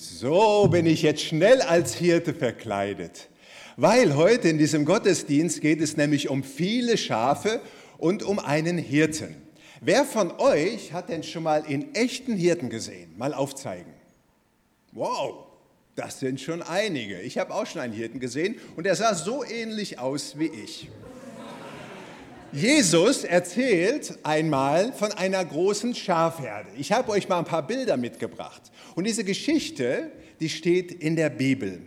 So bin ich jetzt schnell als Hirte verkleidet, weil heute in diesem Gottesdienst geht es nämlich um viele Schafe und um einen Hirten. Wer von euch hat denn schon mal in echten Hirten gesehen? Mal aufzeigen. Wow, das sind schon einige. Ich habe auch schon einen Hirten gesehen und er sah so ähnlich aus wie ich. Jesus erzählt einmal von einer großen Schafherde. Ich habe euch mal ein paar Bilder mitgebracht. Und diese Geschichte, die steht in der Bibel.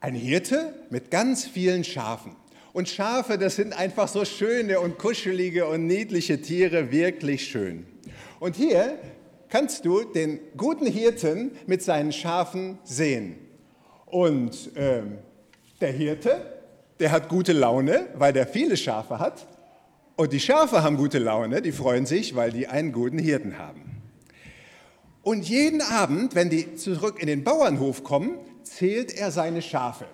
Ein Hirte mit ganz vielen Schafen. Und Schafe, das sind einfach so schöne und kuschelige und niedliche Tiere, wirklich schön. Und hier kannst du den guten Hirten mit seinen Schafen sehen. Und ähm, der Hirte, der hat gute Laune, weil der viele Schafe hat. Und die Schafe haben gute Laune, die freuen sich, weil die einen guten Hirten haben. Und jeden Abend, wenn die zurück in den Bauernhof kommen, zählt er seine Schafe.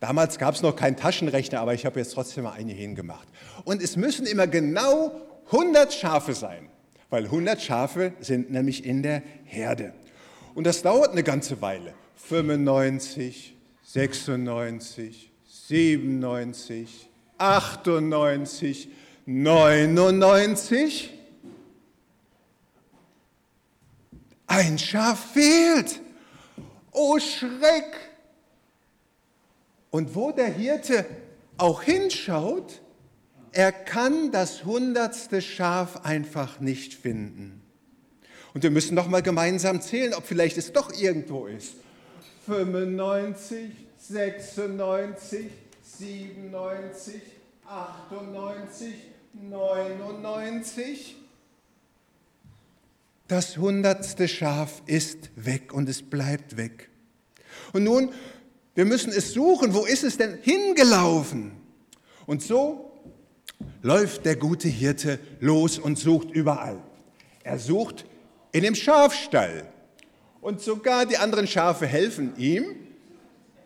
Damals gab es noch keinen Taschenrechner, aber ich habe jetzt trotzdem mal eine hingemacht. Und es müssen immer genau 100 Schafe sein, weil 100 Schafe sind nämlich in der Herde. Und das dauert eine ganze Weile. 95, 96, 97, 98, 99. Ein Schaf fehlt. Oh Schreck! Und wo der Hirte auch hinschaut, er kann das hundertste Schaf einfach nicht finden. Und wir müssen noch mal gemeinsam zählen, ob vielleicht es doch irgendwo ist. 95, 96, 97, 98, 99. Das hundertste Schaf ist weg und es bleibt weg. Und nun, wir müssen es suchen. Wo ist es denn hingelaufen? Und so läuft der gute Hirte los und sucht überall. Er sucht in dem Schafstall. Und sogar die anderen Schafe helfen ihm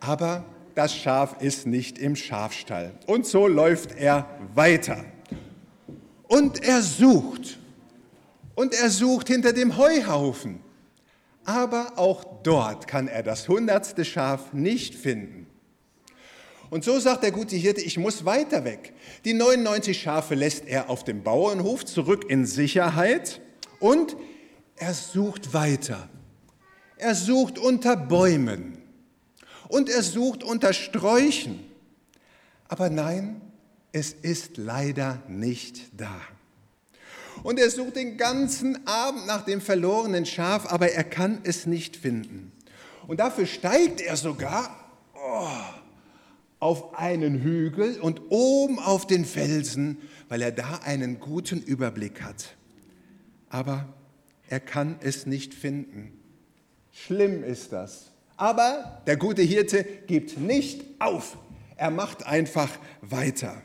aber das Schaf ist nicht im Schafstall. Und so läuft er weiter. Und er sucht. Und er sucht hinter dem Heuhaufen. Aber auch dort kann er das hundertste Schaf nicht finden. Und so sagt der gute Hirte, ich muss weiter weg. Die 99 Schafe lässt er auf dem Bauernhof zurück in Sicherheit und er sucht weiter. Er sucht unter Bäumen und er sucht unter Sträuchen. Aber nein, es ist leider nicht da. Und er sucht den ganzen Abend nach dem verlorenen Schaf, aber er kann es nicht finden. Und dafür steigt er sogar oh, auf einen Hügel und oben auf den Felsen, weil er da einen guten Überblick hat. Aber er kann es nicht finden. Schlimm ist das. Aber der gute Hirte gibt nicht auf. Er macht einfach weiter.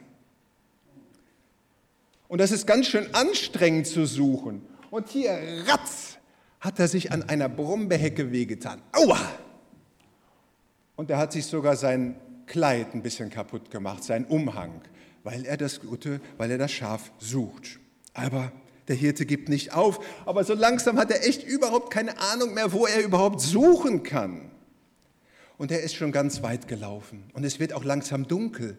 Und das ist ganz schön anstrengend zu suchen. Und hier, ratz, hat er sich an einer Brombeerhecke wehgetan. Aua! Und er hat sich sogar sein Kleid ein bisschen kaputt gemacht, sein Umhang, weil er das Gute, weil er das Schaf sucht. Aber der Hirte gibt nicht auf. Aber so langsam hat er echt überhaupt keine Ahnung mehr, wo er überhaupt suchen kann und er ist schon ganz weit gelaufen und es wird auch langsam dunkel.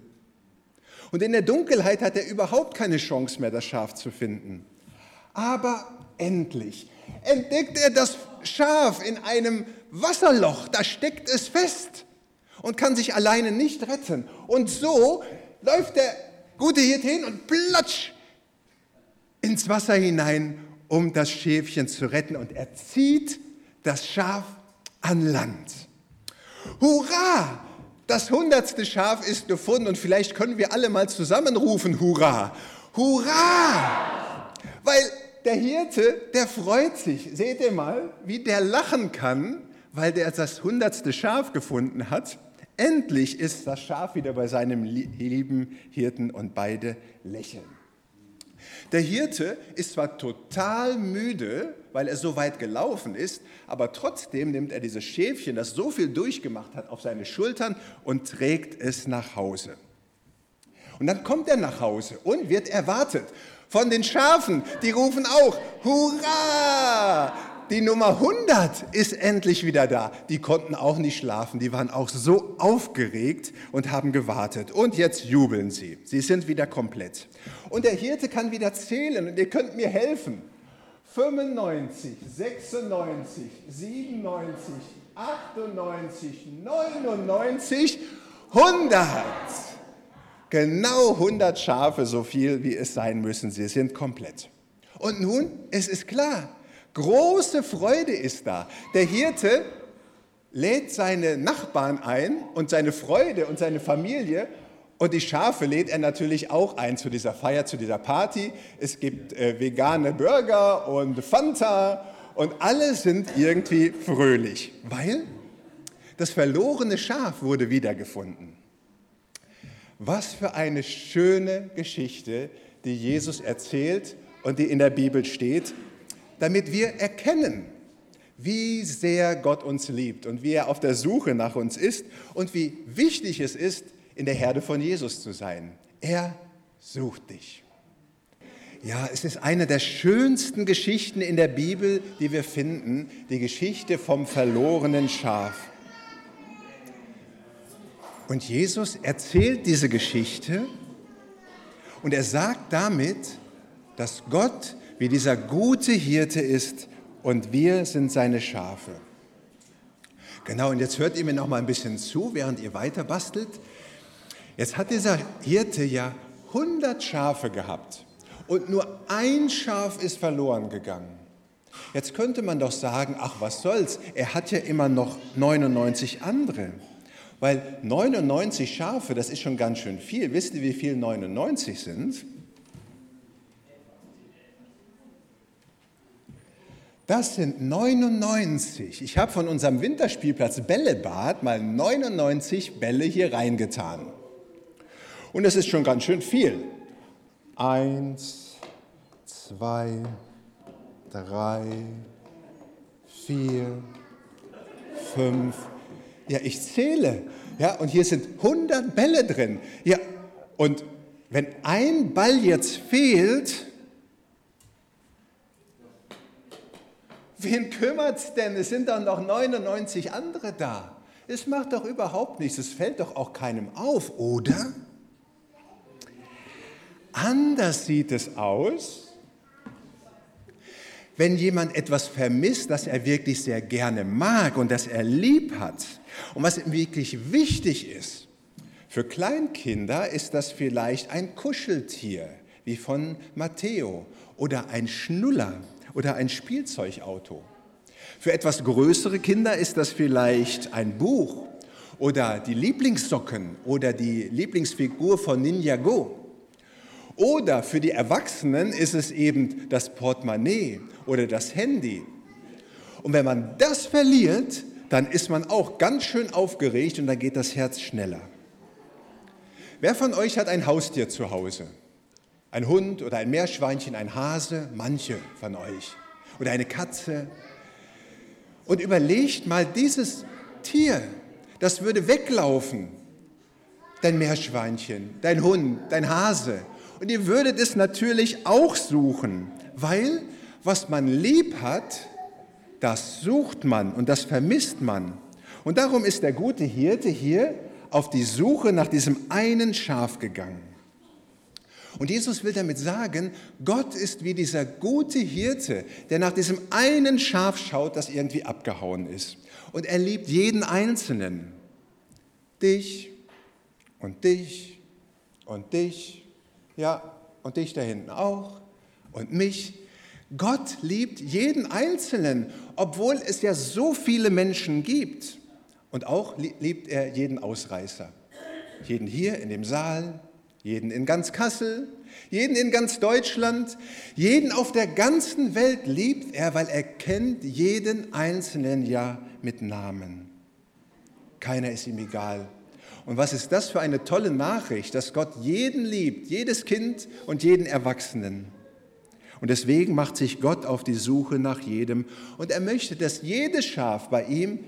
Und in der Dunkelheit hat er überhaupt keine Chance mehr, das Schaf zu finden. Aber endlich entdeckt er das Schaf in einem Wasserloch, da steckt es fest und kann sich alleine nicht retten. Und so läuft der gute Hirte hin und platsch ins Wasser hinein, um das Schäfchen zu retten. Und er zieht das Schaf an Land. Hurra! Das hundertste Schaf ist gefunden und vielleicht können wir alle mal zusammenrufen, Hurra! Hurra! Weil der Hirte, der freut sich. Seht ihr mal, wie der lachen kann, weil der das hundertste Schaf gefunden hat. Endlich ist das Schaf wieder bei seinem lieben Hirten und beide lächeln. Der Hirte ist zwar total müde, weil er so weit gelaufen ist, aber trotzdem nimmt er dieses Schäfchen, das so viel durchgemacht hat, auf seine Schultern und trägt es nach Hause. Und dann kommt er nach Hause und wird erwartet von den Schafen. Die rufen auch, Hurra! Die Nummer 100 ist endlich wieder da. Die konnten auch nicht schlafen, die waren auch so aufgeregt und haben gewartet. Und jetzt jubeln sie. Sie sind wieder komplett. Und der Hirte kann wieder zählen und ihr könnt mir helfen. 95, 96, 97, 98, 99, 100. Genau 100 Schafe, so viel wie es sein müssen. Sie sind komplett. Und nun, es ist klar, große Freude ist da. Der Hirte lädt seine Nachbarn ein und seine Freude und seine Familie und die Schafe lädt er natürlich auch ein zu dieser Feier, zu dieser Party. Es gibt äh, vegane Burger und Fanta und alle sind irgendwie fröhlich, weil das verlorene Schaf wurde wiedergefunden. Was für eine schöne Geschichte, die Jesus erzählt und die in der Bibel steht, damit wir erkennen, wie sehr Gott uns liebt und wie er auf der Suche nach uns ist und wie wichtig es ist, in der Herde von Jesus zu sein. Er sucht dich. Ja, es ist eine der schönsten Geschichten in der Bibel, die wir finden, die Geschichte vom verlorenen Schaf. Und Jesus erzählt diese Geschichte und er sagt damit, dass Gott wie dieser gute Hirte ist und wir sind seine Schafe. Genau, und jetzt hört ihr mir noch mal ein bisschen zu, während ihr weiter bastelt. Jetzt hat dieser Hirte ja 100 Schafe gehabt und nur ein Schaf ist verloren gegangen. Jetzt könnte man doch sagen, ach was soll's, er hat ja immer noch 99 andere. Weil 99 Schafe, das ist schon ganz schön viel. Wisst ihr, wie viel 99 sind? Das sind 99. Ich habe von unserem Winterspielplatz Bällebad mal 99 Bälle hier reingetan. Und das ist schon ganz schön viel. Eins, zwei, drei, vier, fünf, ja, ich zähle. Ja, und hier sind 100 Bälle drin. Ja, und wenn ein Ball jetzt fehlt, wen kümmert's denn? Es sind doch noch 99 andere da. Es macht doch überhaupt nichts. Es fällt doch auch keinem auf, oder? Anders sieht es aus, wenn jemand etwas vermisst, das er wirklich sehr gerne mag und das er lieb hat und was ihm wirklich wichtig ist. Für Kleinkinder ist das vielleicht ein Kuscheltier, wie von Matteo, oder ein Schnuller oder ein Spielzeugauto. Für etwas größere Kinder ist das vielleicht ein Buch oder die Lieblingssocken oder die Lieblingsfigur von Ninjago. Oder für die Erwachsenen ist es eben das Portemonnaie oder das Handy. Und wenn man das verliert, dann ist man auch ganz schön aufgeregt und dann geht das Herz schneller. Wer von euch hat ein Haustier zu Hause? Ein Hund oder ein Meerschweinchen, ein Hase? Manche von euch. Oder eine Katze? Und überlegt mal, dieses Tier, das würde weglaufen. Dein Meerschweinchen, dein Hund, dein Hase. Und ihr würdet es natürlich auch suchen, weil was man lieb hat, das sucht man und das vermisst man. Und darum ist der gute Hirte hier auf die Suche nach diesem einen Schaf gegangen. Und Jesus will damit sagen, Gott ist wie dieser gute Hirte, der nach diesem einen Schaf schaut, das irgendwie abgehauen ist. Und er liebt jeden Einzelnen. Dich und dich und dich ja, und dich da hinten auch und mich. Gott liebt jeden Einzelnen, obwohl es ja so viele Menschen gibt. Und auch liebt er jeden Ausreißer. Jeden hier in dem Saal, jeden in ganz Kassel, jeden in ganz Deutschland, jeden auf der ganzen Welt liebt er, weil er kennt jeden Einzelnen ja mit Namen. Keiner ist ihm egal. Und was ist das für eine tolle Nachricht, dass Gott jeden liebt, jedes Kind und jeden Erwachsenen. Und deswegen macht sich Gott auf die Suche nach jedem. Und er möchte, dass jedes Schaf bei ihm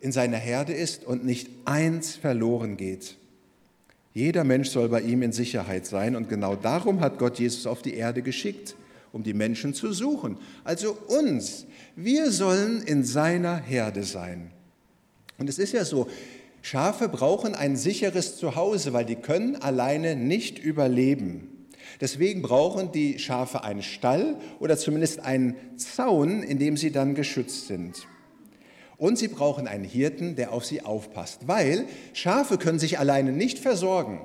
in seiner Herde ist und nicht eins verloren geht. Jeder Mensch soll bei ihm in Sicherheit sein. Und genau darum hat Gott Jesus auf die Erde geschickt, um die Menschen zu suchen. Also uns. Wir sollen in seiner Herde sein. Und es ist ja so, Schafe brauchen ein sicheres Zuhause, weil die können alleine nicht überleben. Deswegen brauchen die Schafe einen Stall oder zumindest einen Zaun, in dem sie dann geschützt sind. Und sie brauchen einen Hirten, der auf sie aufpasst, weil Schafe können sich alleine nicht versorgen.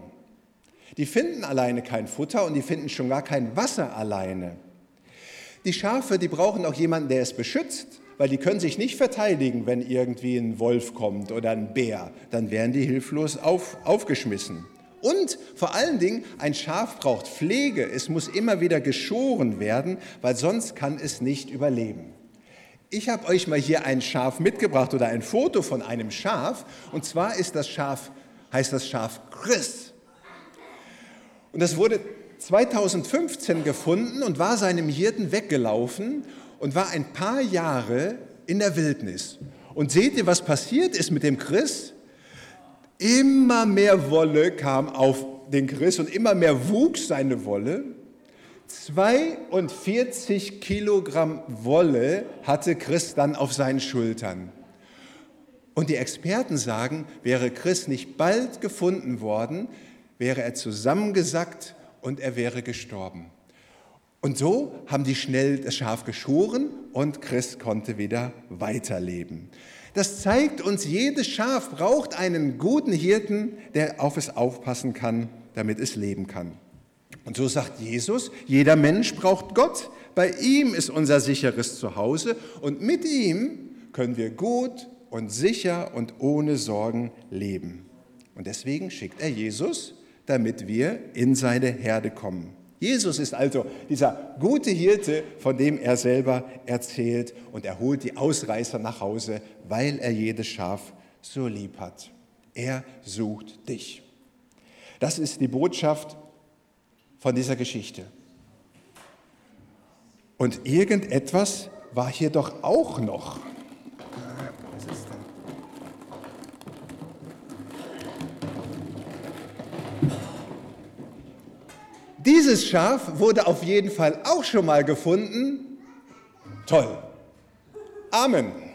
Die finden alleine kein Futter und die finden schon gar kein Wasser alleine. Die Schafe, die brauchen auch jemanden, der es beschützt, weil die können sich nicht verteidigen, wenn irgendwie ein Wolf kommt oder ein Bär. Dann werden die hilflos auf, aufgeschmissen. Und vor allen Dingen, ein Schaf braucht Pflege. Es muss immer wieder geschoren werden, weil sonst kann es nicht überleben. Ich habe euch mal hier ein Schaf mitgebracht oder ein Foto von einem Schaf. Und zwar ist das Schaf, heißt das Schaf Chris. Und das wurde 2015 gefunden und war seinem Hirten weggelaufen und war ein paar Jahre in der Wildnis. Und seht ihr, was passiert ist mit dem Chris? Immer mehr Wolle kam auf den Chris und immer mehr wuchs seine Wolle. 42 Kilogramm Wolle hatte Chris dann auf seinen Schultern. Und die Experten sagen, wäre Chris nicht bald gefunden worden, wäre er zusammengesackt und er wäre gestorben. Und so haben die schnell das Schaf geschoren und Chris konnte wieder weiterleben. Das zeigt uns, jedes Schaf braucht einen guten Hirten, der auf es aufpassen kann, damit es leben kann. Und so sagt Jesus, jeder Mensch braucht Gott. Bei ihm ist unser sicheres Zuhause und mit ihm können wir gut und sicher und ohne Sorgen leben. Und deswegen schickt er Jesus, damit wir in seine Herde kommen. Jesus ist also dieser gute Hirte, von dem er selber erzählt und er holt die Ausreißer nach Hause, weil er jedes Schaf so lieb hat. Er sucht dich. Das ist die Botschaft von dieser Geschichte. Und irgendetwas war hier doch auch noch. Dieses Schaf wurde auf jeden Fall auch schon mal gefunden. Toll. Amen.